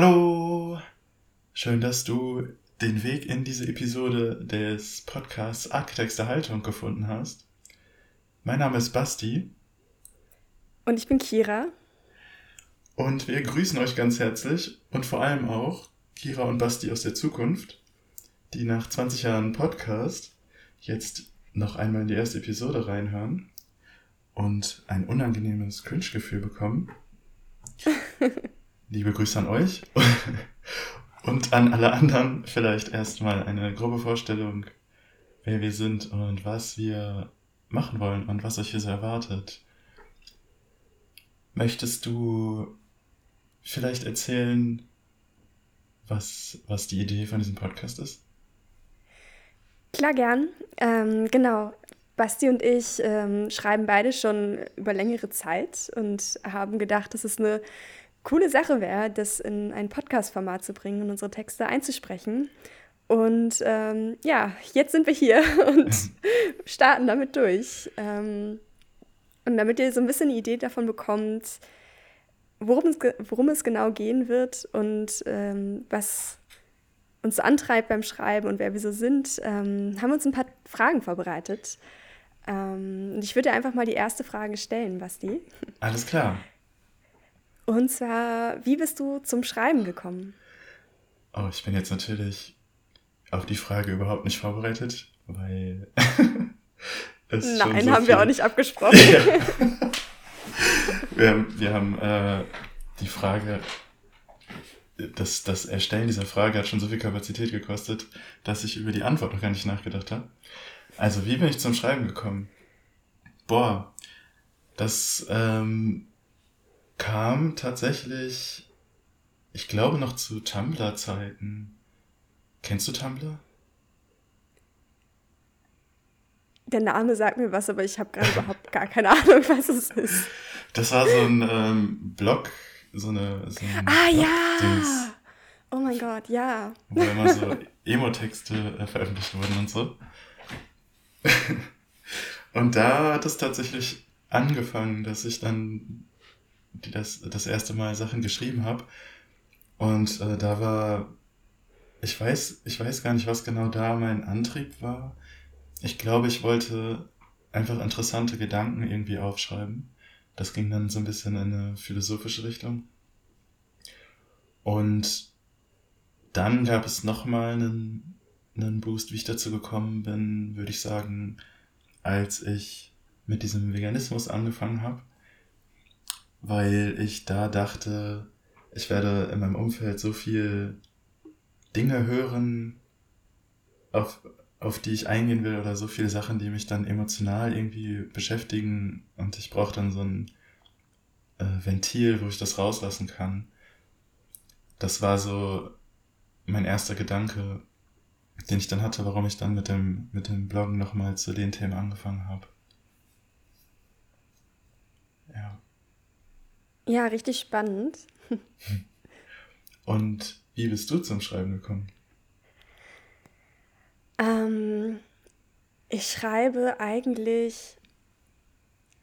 Hallo! Schön, dass du den Weg in diese Episode des Podcasts Architects der Haltung gefunden hast. Mein Name ist Basti. Und ich bin Kira. Und wir grüßen euch ganz herzlich und vor allem auch Kira und Basti aus der Zukunft, die nach 20 Jahren Podcast jetzt noch einmal in die erste Episode reinhören und ein unangenehmes Cringe-Gefühl bekommen. Liebe Grüße an euch und an alle anderen vielleicht erstmal eine grobe Vorstellung, wer wir sind und was wir machen wollen und was euch hier so erwartet. Möchtest du vielleicht erzählen, was, was die Idee von diesem Podcast ist? Klar, gern. Ähm, genau. Basti und ich ähm, schreiben beide schon über längere Zeit und haben gedacht, dass es eine coole Sache wäre, das in ein Podcast-Format zu bringen und unsere Texte einzusprechen. Und ähm, ja, jetzt sind wir hier und starten damit durch. Ähm, und damit ihr so ein bisschen eine Idee davon bekommt, worum es, worum es genau gehen wird und ähm, was uns so antreibt beim Schreiben und wer wir so sind, ähm, haben wir uns ein paar Fragen vorbereitet. Ähm, und ich würde einfach mal die erste Frage stellen, Basti. Alles klar. Und zwar, wie bist du zum Schreiben gekommen? Oh, ich bin jetzt natürlich auf die Frage überhaupt nicht vorbereitet, weil. Nein, so haben viel... wir auch nicht abgesprochen. Ja. wir, haben, wir haben äh, die Frage, das, das Erstellen dieser Frage hat schon so viel Kapazität gekostet, dass ich über die Antwort noch gar nicht nachgedacht habe. Also, wie bin ich zum Schreiben gekommen? Boah, das ähm, kam tatsächlich, ich glaube noch zu Tumblr-Zeiten. Kennst du Tumblr? Der Name sagt mir was, aber ich habe gerade überhaupt gar keine Ahnung, was es ist. Das war so ein ähm, Blog, so eine. So ein ah ja! Oh mein Gott, ja. Wo immer so Emo-Texte äh, veröffentlicht wurden und so. und da hat es tatsächlich angefangen, dass ich dann die das, das erste Mal Sachen geschrieben habe. Und äh, da war, ich weiß, ich weiß gar nicht, was genau da mein Antrieb war. Ich glaube, ich wollte einfach interessante Gedanken irgendwie aufschreiben. Das ging dann so ein bisschen in eine philosophische Richtung. Und dann gab es nochmal einen, einen Boost, wie ich dazu gekommen bin, würde ich sagen, als ich mit diesem Veganismus angefangen habe weil ich da dachte, ich werde in meinem Umfeld so viel Dinge hören, auf, auf die ich eingehen will oder so viele Sachen, die mich dann emotional irgendwie beschäftigen und ich brauche dann so ein äh, Ventil, wo ich das rauslassen kann. Das war so mein erster Gedanke, den ich dann hatte, warum ich dann mit dem, mit dem Bloggen nochmal zu den Themen angefangen habe. Ja. Ja, richtig spannend. Und wie bist du zum Schreiben gekommen? Ähm, ich schreibe eigentlich,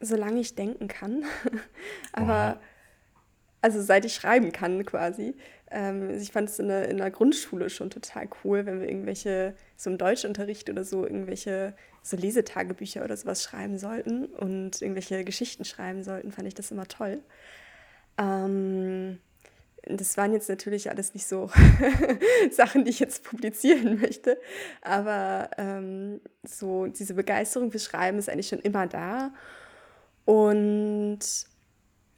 solange ich denken kann. Aber, also seit ich schreiben kann quasi. Ähm, ich fand es in der, in der Grundschule schon total cool, wenn wir irgendwelche, so im Deutschunterricht oder so, irgendwelche so Lesetagebücher oder sowas schreiben sollten und irgendwelche Geschichten schreiben sollten, fand ich das immer toll. Ähm, das waren jetzt natürlich alles nicht so Sachen, die ich jetzt publizieren möchte, aber ähm, so diese Begeisterung fürs Schreiben ist eigentlich schon immer da. Und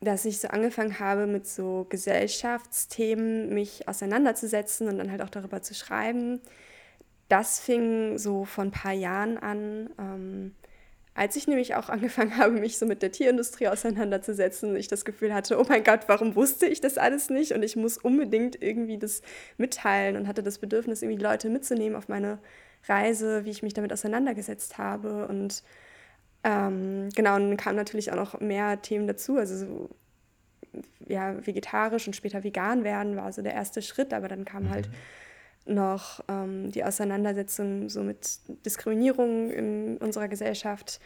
dass ich so angefangen habe, mit so Gesellschaftsthemen mich auseinanderzusetzen und dann halt auch darüber zu schreiben, das fing so vor ein paar Jahren an. Ähm, als ich nämlich auch angefangen habe, mich so mit der Tierindustrie auseinanderzusetzen, ich das Gefühl hatte, oh mein Gott, warum wusste ich das alles nicht? Und ich muss unbedingt irgendwie das mitteilen und hatte das Bedürfnis, irgendwie Leute mitzunehmen auf meine Reise, wie ich mich damit auseinandergesetzt habe. Und ähm, genau, und dann kamen natürlich auch noch mehr Themen dazu. Also so, ja, vegetarisch und später vegan werden war so der erste Schritt, aber dann kam halt mhm. halt noch ähm, die Auseinandersetzung so mit Diskriminierung in unserer Gesellschaft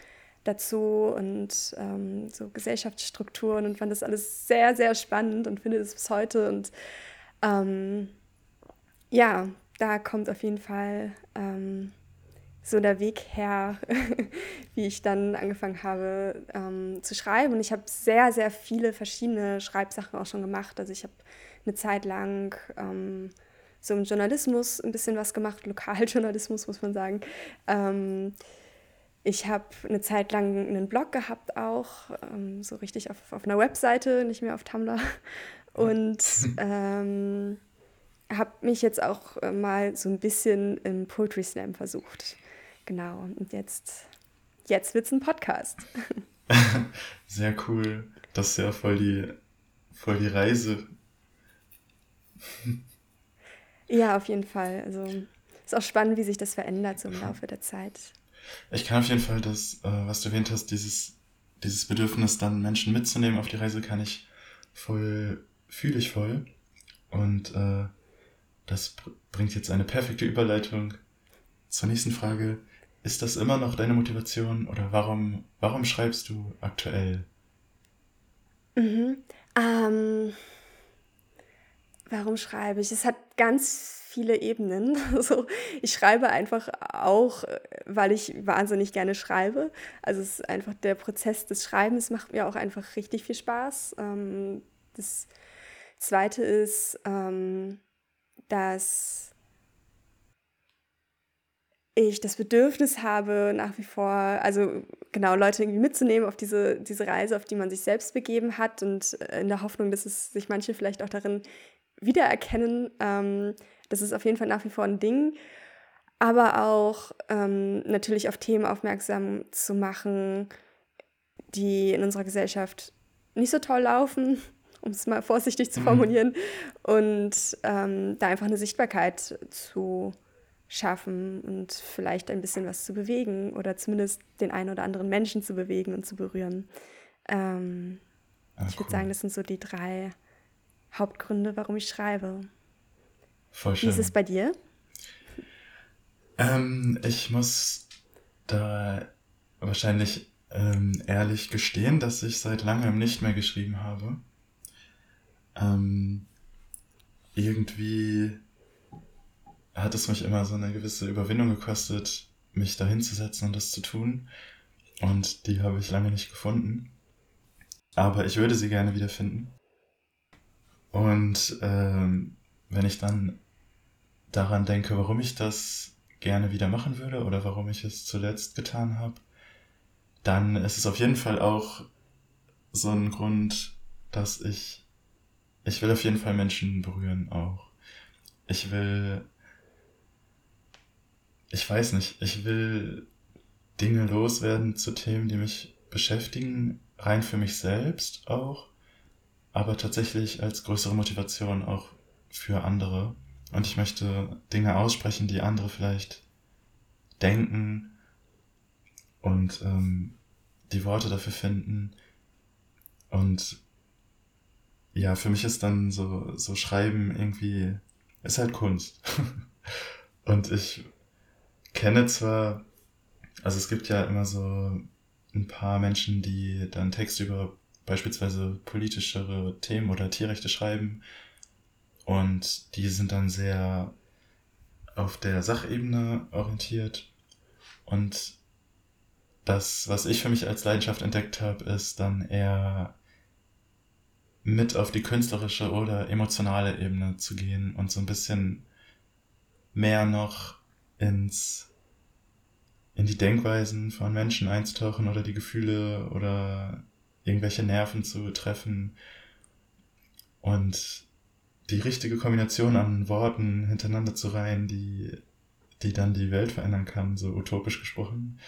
dazu und ähm, so Gesellschaftsstrukturen und fand das alles sehr, sehr spannend und finde das bis heute. Und Ähm, ja, da kommt auf jeden Fall ähm, so der Weg her, wie ich dann angefangen habe ähm, zu schreiben. Und ich habe sehr, sehr viele verschiedene Schreibsachen auch schon gemacht. Also ich habe eine Zeit lang ähm, so im Journalismus ein bisschen was gemacht, Lokaljournalismus muss man sagen. Ähm, ich habe eine Zeit lang einen Blog gehabt auch, ähm, so richtig auf, auf einer Webseite, nicht mehr auf Tumblr. Und ähm, habe mich jetzt auch äh, mal so ein bisschen im Poetry Slam versucht. Genau, und jetzt, jetzt wird es ein Podcast. Sehr cool. Das ist ja voll die, voll die Reise. Ja, auf jeden Fall. Also ist auch spannend, wie sich das verändert so im Laufe der Zeit. Ich kann auf jeden Fall das, äh, was du erwähnt hast, dieses, dieses Bedürfnis, dann Menschen mitzunehmen auf die Reise, kann ich voll, fühle ich voll. Und äh, das bringt jetzt eine perfekte Überleitung zur nächsten Frage. Ist das immer noch deine Motivation oder warum, warum schreibst du aktuell? Mhm. Ähm, warum schreibe ich? Es hat ganz viele Ebenen. Also ich schreibe einfach auch, weil ich wahnsinnig gerne schreibe. Also es ist einfach der Prozess des Schreibens macht mir auch einfach richtig viel Spaß. Ähm, das Zweite ist, ähm, dass ich das Bedürfnis habe, nach wie vor, also genau, Leute irgendwie mitzunehmen auf diese, diese Reise, auf die man sich selbst begeben hat und in der Hoffnung, dass es sich manche vielleicht auch darin wiedererkennen. Ähm, das ist auf jeden Fall nach wie vor ein Ding. Aber auch ähm, natürlich auf Themen aufmerksam zu machen, die in unserer Gesellschaft nicht so toll laufen, um es mal vorsichtig zu mhm. formulieren. Mhm. Und ähm, da einfach eine Sichtbarkeit zu schaffen und vielleicht ein bisschen was zu bewegen oder zumindest den einen oder anderen Menschen zu bewegen und zu berühren. Ähm, ah, ich würde sagen, das sind so die drei Hauptgründe, warum ich schreibe. Voll schön. Wie ist es bei dir? Ähm, ich muss da wahrscheinlich ähm, ehrlich gestehen, dass ich seit langem nicht mehr geschrieben habe. Ähm, irgendwie hat es mich immer so eine gewisse Überwindung gekostet, mich da hinzusetzen und das zu tun. Und die habe ich lange nicht gefunden. Aber ich würde sie gerne wiederfinden. Und ähm, wenn ich dann daran denke, warum ich das gerne wieder machen würde oder warum ich es zuletzt getan habe, dann ist es auf jeden Fall auch so ein Grund, dass ich, ich will auf jeden Fall Menschen berühren auch. Ich will ich weiß nicht, ich will Dinge loswerden zu Themen, die mich beschäftigen, rein für mich selbst auch, aber tatsächlich als größere Motivation auch für andere. Und ich möchte Dinge aussprechen, die andere vielleicht denken und ähm, die Worte dafür finden. Und ja, für mich ist dann so, so Schreiben irgendwie, ist halt Kunst. und ich kenne zwar, also es gibt ja immer so ein paar Menschen, die dann Texte über beispielsweise politischere Themen oder Tierrechte schreiben. Und die sind dann sehr auf der Sachebene orientiert. Und das, was ich für mich als Leidenschaft entdeckt habe, ist dann eher mit auf die künstlerische oder emotionale Ebene zu gehen und so ein bisschen mehr noch ins, in die Denkweisen von Menschen einzutauchen oder die Gefühle oder irgendwelche Nerven zu treffen und die richtige Kombination an Worten hintereinander zu reihen, die, die dann die Welt verändern kann, so utopisch gesprochen.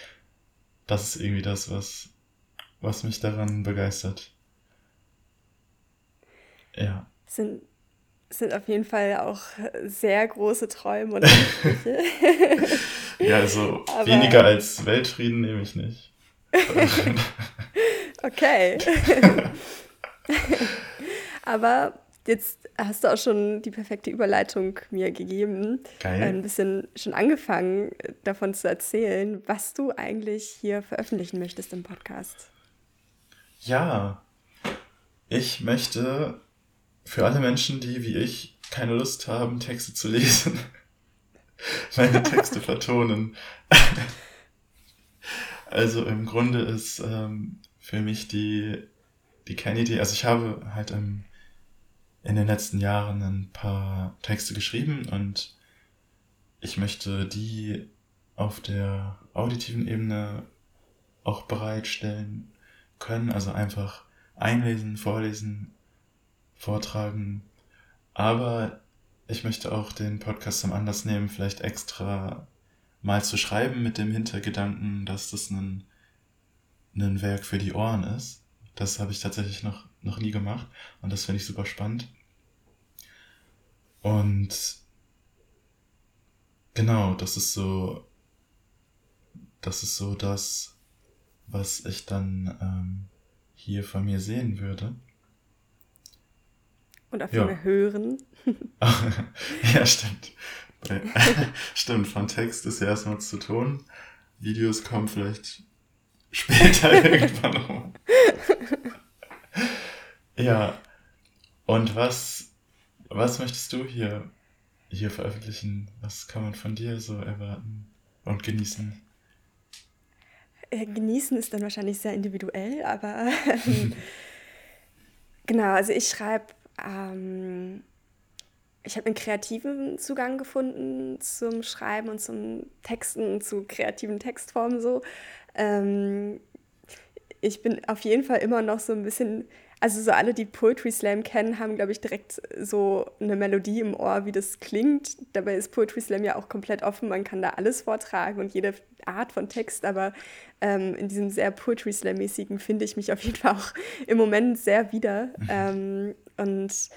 Das ist irgendwie das, was, was mich daran begeistert. Ja. Sind, sind auf jeden Fall auch sehr große Träume und Ansprüche. ja, also Aber weniger als Weltfrieden nehme ich nicht. okay. Aber jetzt hast du auch schon die perfekte Überleitung mir gegeben. Geil. Ein bisschen schon angefangen davon zu erzählen, was du eigentlich hier veröffentlichen möchtest im Podcast. Ja, ich möchte für alle Menschen, die wie ich keine Lust haben, Texte zu lesen, meine Texte vertonen. also im Grunde ist ähm, für mich die, die Kennedy, also ich habe halt im, in den letzten Jahren ein paar Texte geschrieben und ich möchte die auf der auditiven Ebene auch bereitstellen können, also einfach einlesen, vorlesen, vortragen. Aber ich möchte auch den Podcast zum Anlass nehmen, vielleicht extra mal zu schreiben mit dem Hintergedanken, dass das ein, ein Werk für die Ohren ist. Das habe ich tatsächlich noch, noch nie gemacht und das finde ich super spannend. Und genau, das ist so, das ist so das, was ich dann ähm, hier von mir sehen würde. Und auf ja. hören. ja, stimmt. stimmt, von Text ist ja erstmal zu Ton. Videos kommen vielleicht später irgendwann rum. ja. Und was, was möchtest du hier, hier veröffentlichen? Was kann man von dir so erwarten und genießen? Äh, genießen ist dann wahrscheinlich sehr individuell, aber ähm, genau, also ich schreibe ähm, ich habe einen kreativen Zugang gefunden zum Schreiben und zum Texten, zu kreativen Textformen so. Ähm, ich bin auf jeden Fall immer noch so ein bisschen, also so alle, die Poetry Slam kennen, haben, glaube ich, direkt so eine Melodie im Ohr, wie das klingt. Dabei ist Poetry Slam ja auch komplett offen, man kann da alles vortragen und jede Art von Text, aber ähm, in diesem sehr Poetry Slam-mäßigen finde ich mich auf jeden Fall auch im Moment sehr wieder. Mhm. Ähm, und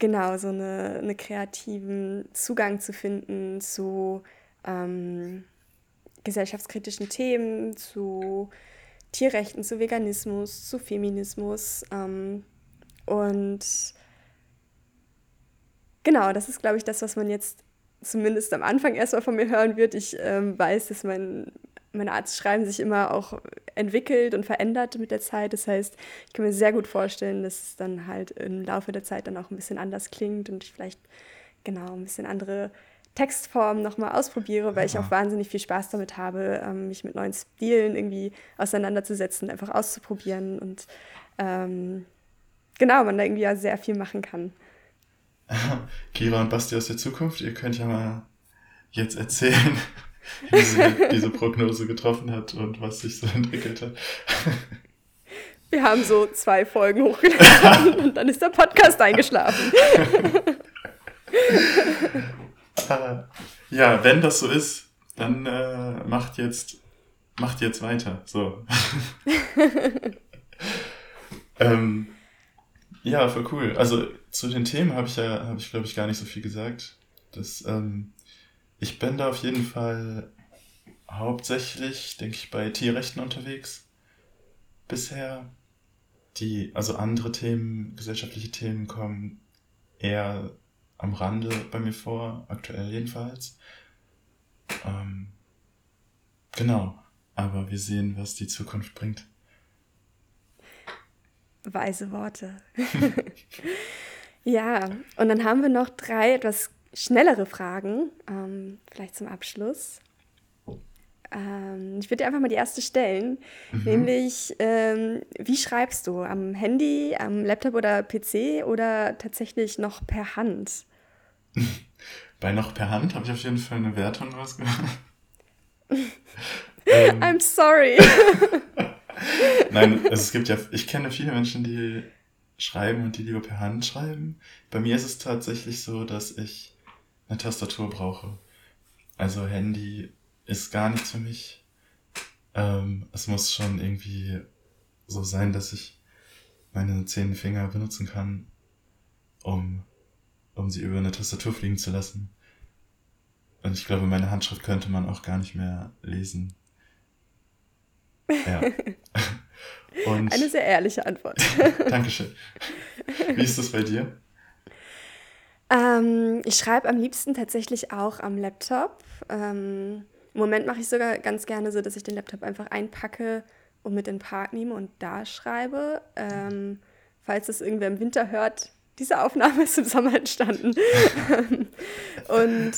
genau, so eine, eine kreativen Zugang zu finden zu ähm, gesellschaftskritischen Themen, zu Tierrechten, zu Veganismus, zu Feminismus. Ähm, und genau, das ist, glaube ich, das, was man jetzt zumindest am Anfang erstmal von mir hören wird. Ich ähm, weiß, dass mein, meine Art zu schreiben sich immer auch entwickelt und verändert mit der Zeit. Das heißt, ich kann mir sehr gut vorstellen, dass es dann halt im Laufe der Zeit dann auch ein bisschen anders klingt und ich vielleicht genau ein bisschen andere Textformen nochmal ausprobiere, weil ich auch wahnsinnig viel Spaß damit habe, ähm, mich mit neuen Stilen irgendwie auseinanderzusetzen, einfach auszuprobieren und ähm, genau, man da irgendwie ja sehr viel machen kann. Kira und Basti aus der Zukunft, ihr könnt ja mal jetzt erzählen, wie sie diese Prognose getroffen hat und was sich so entwickelt hat. Wir haben so zwei Folgen hochgeladen und dann ist der Podcast eingeschlafen. ja, wenn das so ist, dann äh, macht jetzt macht jetzt weiter. So. ähm, ja, voll cool. Also zu den Themen habe ich ja, habe ich glaube ich gar nicht so viel gesagt. Das ähm, ich bin da auf jeden Fall hauptsächlich, denke ich, bei Tierrechten unterwegs. Bisher. Die, also andere Themen, gesellschaftliche Themen kommen eher am Rande bei mir vor, aktuell jedenfalls. Ähm, genau. Aber wir sehen, was die Zukunft bringt. Weise Worte. ja, und dann haben wir noch drei etwas schnellere Fragen, ähm, vielleicht zum Abschluss. Ähm, ich würde dir einfach mal die erste stellen, mhm. nämlich ähm, wie schreibst du? Am Handy, am Laptop oder PC oder tatsächlich noch per Hand? Bei noch per Hand habe ich auf jeden Fall eine Wertung rausgemacht. ähm, I'm sorry. Nein, also es gibt ja, ich kenne viele Menschen, die schreiben und die lieber per Hand schreiben. Bei mir ist es tatsächlich so, dass ich eine Tastatur brauche. Also Handy ist gar nichts für mich. Ähm, es muss schon irgendwie so sein, dass ich meine zehn Finger benutzen kann, um, um sie über eine Tastatur fliegen zu lassen. Und ich glaube, meine Handschrift könnte man auch gar nicht mehr lesen. Ja. Und Eine sehr ehrliche Antwort. Dankeschön. Wie ist das bei dir? Ähm, ich schreibe am liebsten tatsächlich auch am Laptop. Ähm, Im Moment mache ich sogar ganz gerne so, dass ich den Laptop einfach einpacke und mit in den Park nehme und da schreibe. Ähm, falls es irgendwer im Winter hört, diese Aufnahme ist im Sommer entstanden. und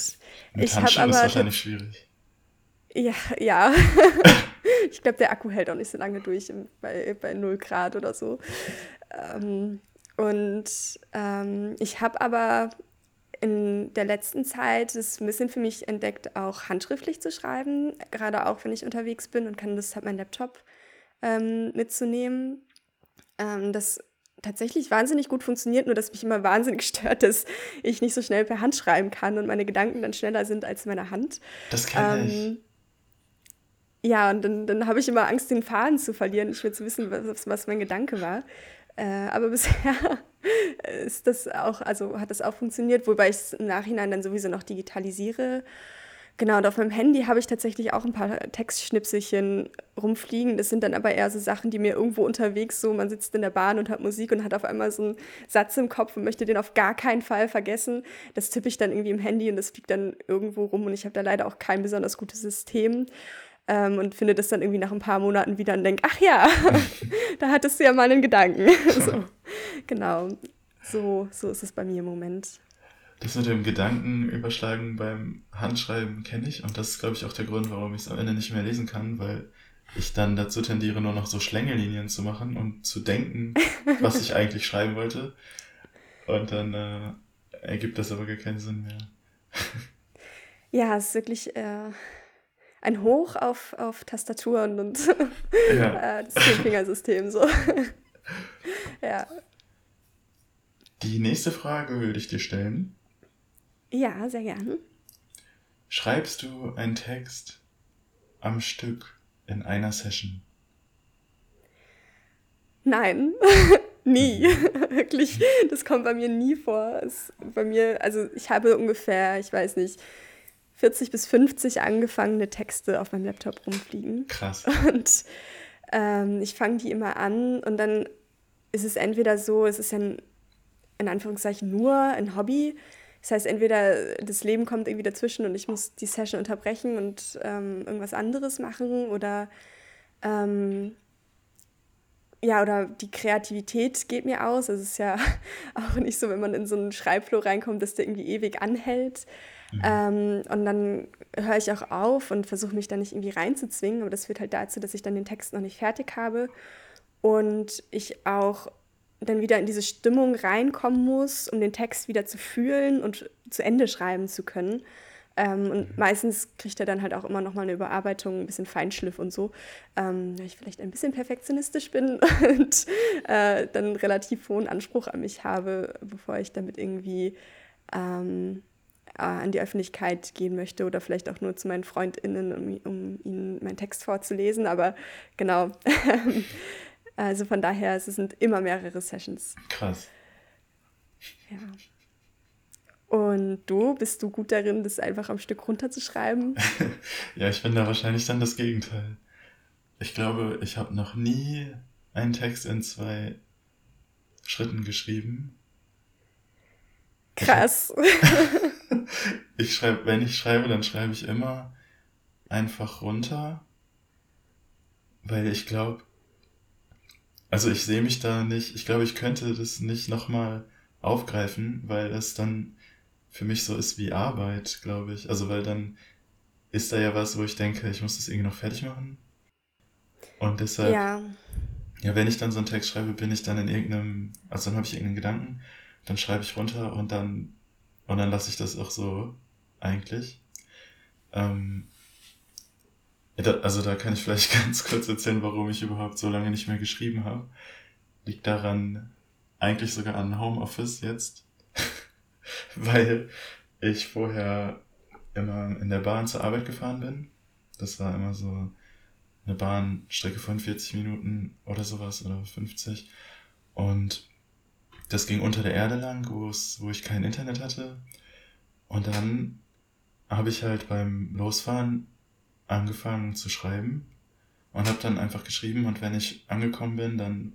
Mit ich habe Handschuhen ist aber wahrscheinlich schwierig. ja, ja. Ich glaube, der Akku hält auch nicht so lange durch im, bei, bei 0 Grad oder so. Ähm, und ähm, ich habe aber in der letzten Zeit es ein bisschen für mich entdeckt, auch handschriftlich zu schreiben, gerade auch wenn ich unterwegs bin und kann das halt meinen Laptop ähm, mitzunehmen. Ähm, das tatsächlich wahnsinnig gut funktioniert, nur dass mich immer wahnsinnig stört, dass ich nicht so schnell per Hand schreiben kann und meine Gedanken dann schneller sind als meine Hand. Das ich. Ähm, ja, und dann, dann habe ich immer Angst, den Faden zu verlieren, nicht mehr zu wissen, was, was mein Gedanke war. Äh, aber bisher ist das auch, also hat das auch funktioniert, wobei ich es im Nachhinein dann sowieso noch digitalisiere. Genau, und auf meinem Handy habe ich tatsächlich auch ein paar Textschnipselchen rumfliegen. Das sind dann aber eher so Sachen, die mir irgendwo unterwegs so, man sitzt in der Bahn und hat Musik und hat auf einmal so einen Satz im Kopf und möchte den auf gar keinen Fall vergessen. Das tippe ich dann irgendwie im Handy und das fliegt dann irgendwo rum und ich habe da leider auch kein besonders gutes System. Ähm, und finde das dann irgendwie nach ein paar Monaten wieder und denke, ach ja, da hattest du ja mal einen Gedanken. so, genau, so, so ist es bei mir im Moment. Das mit dem Gedanken überschlagen beim Handschreiben kenne ich und das ist, glaube ich, auch der Grund, warum ich es am Ende nicht mehr lesen kann, weil ich dann dazu tendiere, nur noch so Schlängellinien zu machen und zu denken, was ich eigentlich schreiben wollte. Und dann äh, ergibt das aber gar keinen Sinn mehr. Ja, es ist wirklich äh, ein Hoch auf, auf Tastaturen und Ja. äh, das Zehnfingersystem so. ja. Die nächste Frage würde ich dir stellen. Ja, sehr gerne. Schreibst du einen Text am Stück in einer Session? Nein, nie. Wirklich, das kommt bei mir nie vor. Es, bei mir, also ich habe ungefähr, ich weiß nicht, 40 bis 50 angefangene Texte auf meinem Laptop rumfliegen. Krass. Und ähm, ich fange die immer an und dann ist es entweder so, es ist ja in Anführungszeichen nur ein Hobby. Das heißt, entweder das Leben kommt irgendwie dazwischen und ich muss die Session unterbrechen und ähm, irgendwas anderes machen oder ähm, ja, oder die Kreativität geht mir aus. Es ist ja auch nicht so, wenn man in so einen Schreibflow reinkommt, dass der irgendwie ewig anhält. Ähm, und dann höre ich auch auf und versuche mich da nicht irgendwie reinzuzwingen, aber das führt halt dazu, dass ich dann den Text noch nicht fertig habe und ich auch dann wieder in diese Stimmung reinkommen muss, um den Text wieder zu fühlen und zu Ende schreiben zu können. Ähm, und meistens kriegt er dann halt auch immer noch mal eine Überarbeitung, ein bisschen Feinschliff und so, ähm, weil ich vielleicht ein bisschen perfektionistisch bin und äh, dann relativ hohen Anspruch an mich habe, bevor ich damit irgendwie ähm, äh, an die Öffentlichkeit gehen möchte oder vielleicht auch nur zu meinen FreundInnen, um, um ihnen meinen Text vorzulesen. Aber genau, also von daher, es sind immer mehrere Sessions. Krass. Ja. Und du, bist du gut darin, das einfach am Stück runterzuschreiben? Ja, ich bin da wahrscheinlich dann das Gegenteil. Ich glaube, ich habe noch nie einen Text in zwei Schritten geschrieben. Krass. Ich schreibe, wenn ich schreibe, dann schreibe ich immer einfach runter, weil ich glaube, also ich sehe mich da nicht, ich glaube, ich könnte das nicht nochmal aufgreifen, weil das dann für mich so ist wie Arbeit, glaube ich. Also weil dann ist da ja was, wo ich denke, ich muss das irgendwie noch fertig machen. Und deshalb, Ja, ja, wenn ich dann so einen Text schreibe, bin ich dann in irgendeinem, also dann habe ich irgendeinen Gedanken, dann schreibe ich runter und dann, und dann lasse ich das auch so, eigentlich. Ähm, also da kann ich vielleicht ganz kurz erzählen, warum ich überhaupt so lange nicht mehr geschrieben habe. Liegt daran, eigentlich sogar an Homeoffice jetzt, weil ich vorher immer in der Bahn zur Arbeit gefahren bin. Das war immer so eine Bahnstrecke von 40 Minuten oder sowas oder 50. Und das ging unter der Erde lang, wo ich kein Internet hatte. Und dann habe ich halt beim Losfahren angefangen zu schreiben und habe dann einfach geschrieben und wenn ich angekommen bin, dann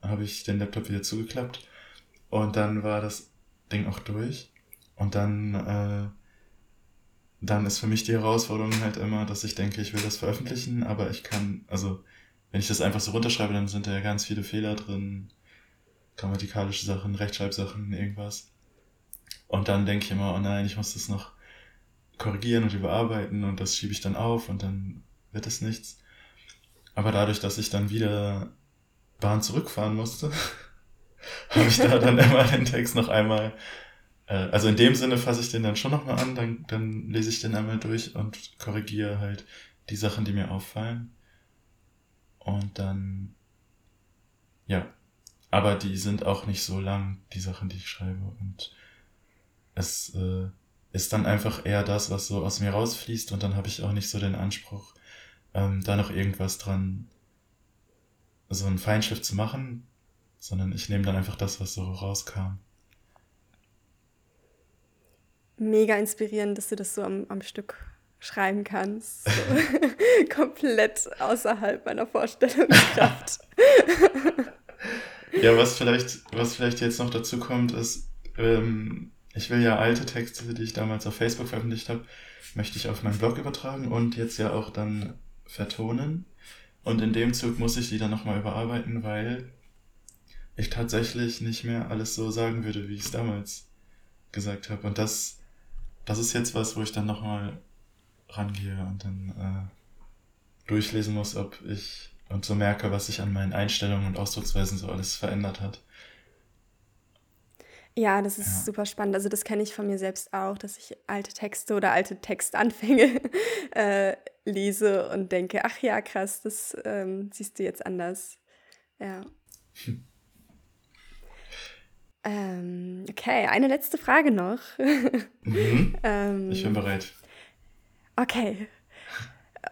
habe ich den Laptop wieder zugeklappt und dann war das Ding auch durch und dann äh, dann ist für mich die Herausforderung halt immer, dass ich denke, ich will das veröffentlichen, aber ich kann, also wenn ich das einfach so runterschreibe, dann sind da ja ganz viele Fehler drin grammatikalische Sachen, Rechtschreibsachen, irgendwas. Und dann denke ich immer, oh nein, ich muss das noch korrigieren und überarbeiten und das schiebe ich dann auf und dann wird es nichts. Aber dadurch, dass ich dann wieder Bahn zurückfahren musste, habe ich da dann immer den Text noch einmal, äh, also in dem Sinne fasse ich den dann schon nochmal an, dann, dann lese ich den einmal durch und korrigiere halt die Sachen, die mir auffallen. Und dann, ja, aber die sind auch nicht so lang, die Sachen, die ich schreibe. Und es äh, ist dann einfach eher das, was so aus mir rausfließt und dann habe ich auch nicht so den Anspruch, ähm, da noch irgendwas dran, so einen Feinschliff zu machen, sondern ich nehme dann einfach das, was so rauskam. Mega inspirierend, dass du das so am, am Stück schreiben kannst. So. Komplett außerhalb meiner Vorstellungskraft. ja, was vielleicht, was vielleicht jetzt noch dazu kommt, ist, ähm, ich will ja alte Texte, die ich damals auf Facebook veröffentlicht habe, möchte ich auf meinen Blog übertragen und jetzt ja auch dann vertonen. Und in dem Zug muss ich die dann nochmal überarbeiten, weil ich tatsächlich nicht mehr alles so sagen würde, wie ich es damals gesagt habe. Und das, das ist jetzt was, wo ich dann nochmal rangehe und dann äh, durchlesen muss, ob ich und so merke, was sich an meinen Einstellungen und Ausdrucksweisen so alles verändert hat. Ja, das ist ja. super spannend. Also das kenne ich von mir selbst auch, dass ich alte Texte oder alte Textanfänge äh, lese und denke, ach ja, krass, das ähm, siehst du jetzt anders. Ja. ähm, okay, eine letzte Frage noch. mhm. ähm, ich bin bereit. Okay.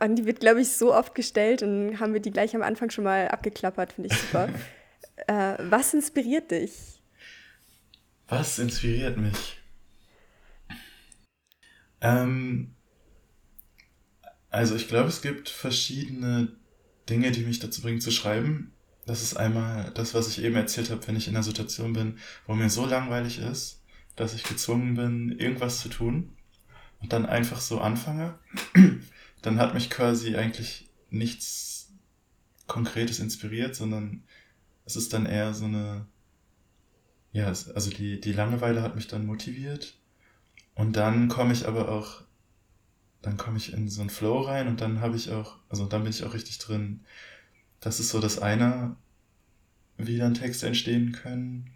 Und die wird, glaube ich, so oft gestellt und haben wir die gleich am Anfang schon mal abgeklappert, finde ich super. äh, was inspiriert dich? Was inspiriert mich? Ähm, also ich glaube, es gibt verschiedene Dinge, die mich dazu bringen zu schreiben. Das ist einmal das, was ich eben erzählt habe, wenn ich in einer Situation bin, wo mir so langweilig ist, dass ich gezwungen bin, irgendwas zu tun und dann einfach so anfange. Dann hat mich quasi eigentlich nichts Konkretes inspiriert, sondern es ist dann eher so eine ja, also die, die Langeweile hat mich dann motiviert. Und dann komme ich aber auch, dann komme ich in so einen Flow rein und dann habe ich auch, also dann bin ich auch richtig drin. Das ist so das eine, wie dann Texte entstehen können.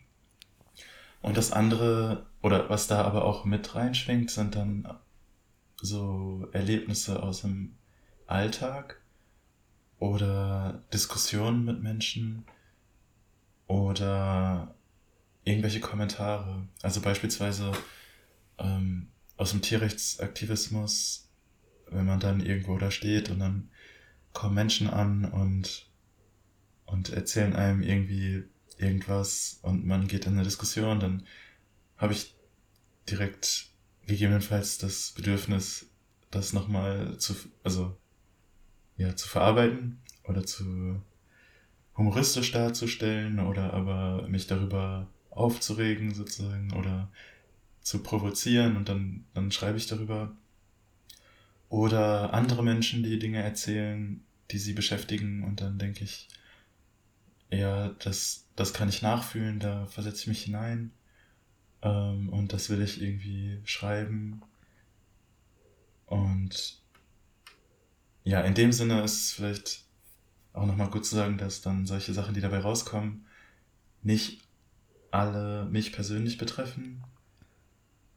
Und das andere, oder was da aber auch mit reinschwingt, sind dann so Erlebnisse aus dem Alltag oder Diskussionen mit Menschen oder irgendwelche Kommentare. Also beispielsweise ähm, aus dem Tierrechtsaktivismus, wenn man dann irgendwo da steht und dann kommen Menschen an und, und erzählen einem irgendwie irgendwas und man geht in eine Diskussion, dann habe ich direkt gegebenenfalls das Bedürfnis, das nochmal zu, also, ja, zu verarbeiten oder zu humoristisch darzustellen oder aber mich darüber aufzuregen sozusagen oder zu provozieren und dann, dann schreibe ich darüber. Oder andere Menschen, die Dinge erzählen, die sie beschäftigen und dann denke ich, ja, das, das kann ich nachfühlen, da versetze ich mich hinein ähm, und das will ich irgendwie schreiben. Und ja, in dem Sinne ist es vielleicht auch nochmal gut zu sagen, dass dann solche Sachen, die dabei rauskommen, nicht alle mich persönlich betreffen.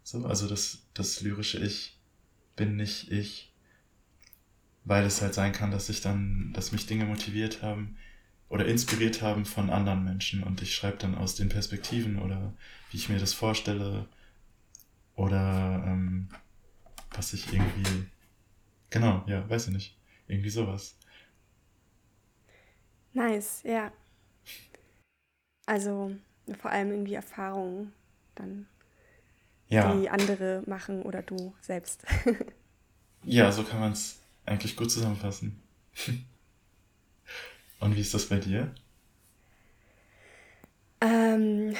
So, also das, das lyrische Ich bin nicht ich, weil es halt sein kann, dass ich dann, dass mich Dinge motiviert haben oder inspiriert haben von anderen Menschen und ich schreibe dann aus den Perspektiven oder wie ich mir das vorstelle oder ähm, was ich irgendwie, genau, ja, weiß ich nicht, irgendwie sowas. Nice, ja. Also vor allem irgendwie Erfahrungen dann, ja. die andere machen oder du selbst. ja, so kann man es eigentlich gut zusammenfassen. Und wie ist das bei dir? Ähm,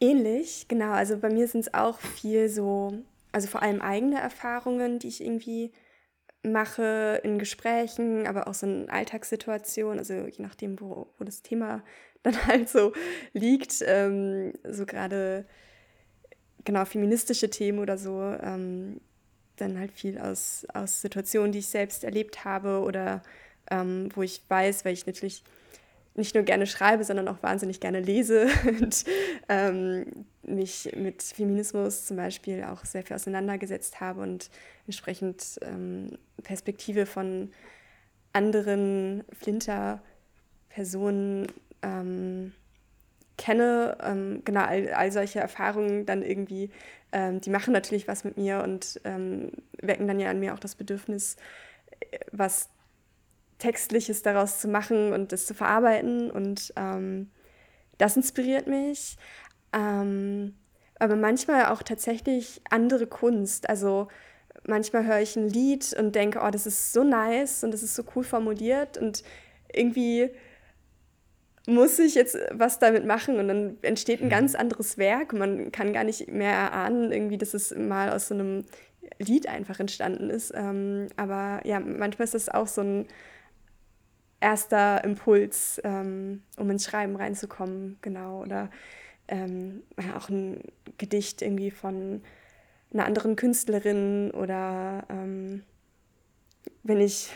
ähnlich, genau. Also bei mir sind es auch viel so, also vor allem eigene Erfahrungen, die ich irgendwie mache in Gesprächen, aber auch so in Alltagssituationen, also je nachdem, wo, wo das Thema dann halt so liegt, ähm, so gerade genau feministische Themen oder so, ähm, dann halt viel aus, aus Situationen, die ich selbst erlebt habe oder ähm, wo ich weiß, weil ich natürlich nicht nur gerne schreibe, sondern auch wahnsinnig gerne lese und ähm, mich mit Feminismus zum Beispiel auch sehr viel auseinandergesetzt habe und entsprechend ähm, Perspektive von anderen Flinter-Personen ähm, kenne. Ähm, genau, all, all solche Erfahrungen dann irgendwie, ähm, die machen natürlich was mit mir und ähm, wecken dann ja an mir auch das Bedürfnis, was Textliches daraus zu machen und das zu verarbeiten. Und ähm, das inspiriert mich. Aber manchmal auch tatsächlich andere Kunst. Also manchmal höre ich ein Lied und denke, oh, das ist so nice und das ist so cool formuliert und irgendwie muss ich jetzt was damit machen und dann entsteht ein mhm. ganz anderes Werk. Man kann gar nicht mehr erahnen, irgendwie, dass es mal aus so einem Lied einfach entstanden ist. Ähm, aber ja, manchmal ist das auch so ein erster Impuls, ähm, um ins Schreiben reinzukommen, genau. Oder ähm, auch ein Gedicht irgendwie von einer anderen Künstlerin oder ähm, wenn ich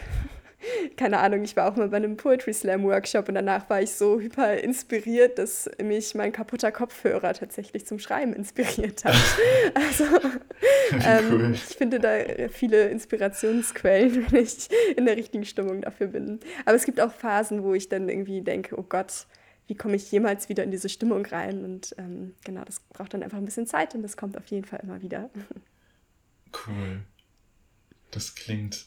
keine Ahnung, ich war auch mal bei einem Poetry Slam Workshop und danach war ich so hyper inspiriert, dass mich mein kaputter Kopfhörer tatsächlich zum Schreiben inspiriert hat. also ähm, cool. ich finde da viele Inspirationsquellen, wenn ich in der richtigen Stimmung dafür bin. Aber es gibt auch Phasen, wo ich dann irgendwie denke, oh Gott, wie komme ich jemals wieder in diese Stimmung rein? Und ähm, genau, das braucht dann einfach ein bisschen Zeit und das kommt auf jeden Fall immer wieder. Cool. Das klingt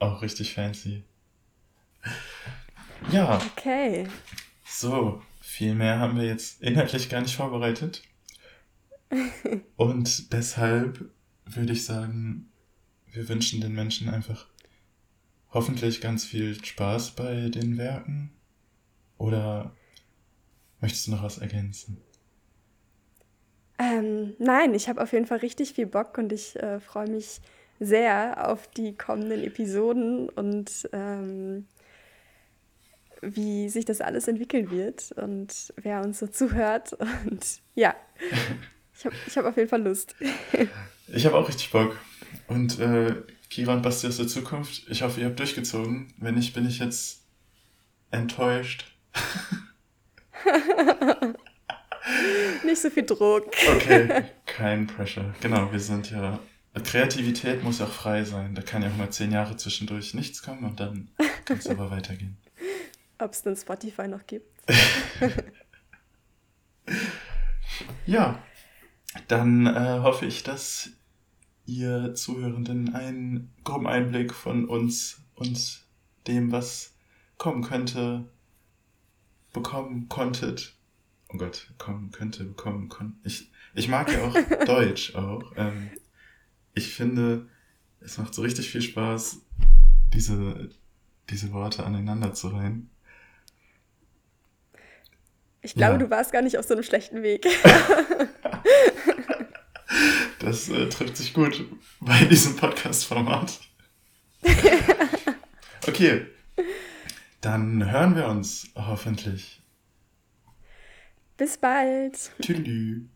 auch richtig fancy. Ja. Okay. So, viel mehr haben wir jetzt inhaltlich gar nicht vorbereitet. Und deshalb würde ich sagen, wir wünschen den Menschen einfach hoffentlich ganz viel Spaß bei den Werken. Oder möchtest du noch was ergänzen? Ähm, nein, ich habe auf jeden Fall richtig viel Bock und ich äh, freue mich sehr auf die kommenden Episoden und ähm, wie sich das alles entwickeln wird und wer uns so zuhört. Und ja, ich habe ich hab auf jeden Fall Lust. ich habe auch richtig Bock. Und äh, Kira und Basti aus der Zukunft, ich hoffe, ihr habt durchgezogen. Wenn nicht, bin ich jetzt enttäuscht. nicht so viel Druck. Okay, kein Pressure. Genau, wir sind ja Kreativität muss auch frei sein. Da kann ja auch mal zehn Jahre zwischendurch nichts kommen und dann kann es aber weitergehen. Ob es dann Spotify noch gibt. ja, dann äh, hoffe ich, dass ihr Zuhörenden einen groben Einblick von uns und dem, was kommen könnte, bekommen konntet. Oh Gott, kommen könnte, bekommen konnte. Ich, ich mag ja auch Deutsch auch. Ähm, ich finde, es macht so richtig viel Spaß, diese, diese Worte aneinander zu reihen. Ich glaube, ja. du warst gar nicht auf so einem schlechten Weg. das äh, trifft sich gut bei diesem Podcast-Format. Okay, dann hören wir uns hoffentlich. Bis bald. Tschüss.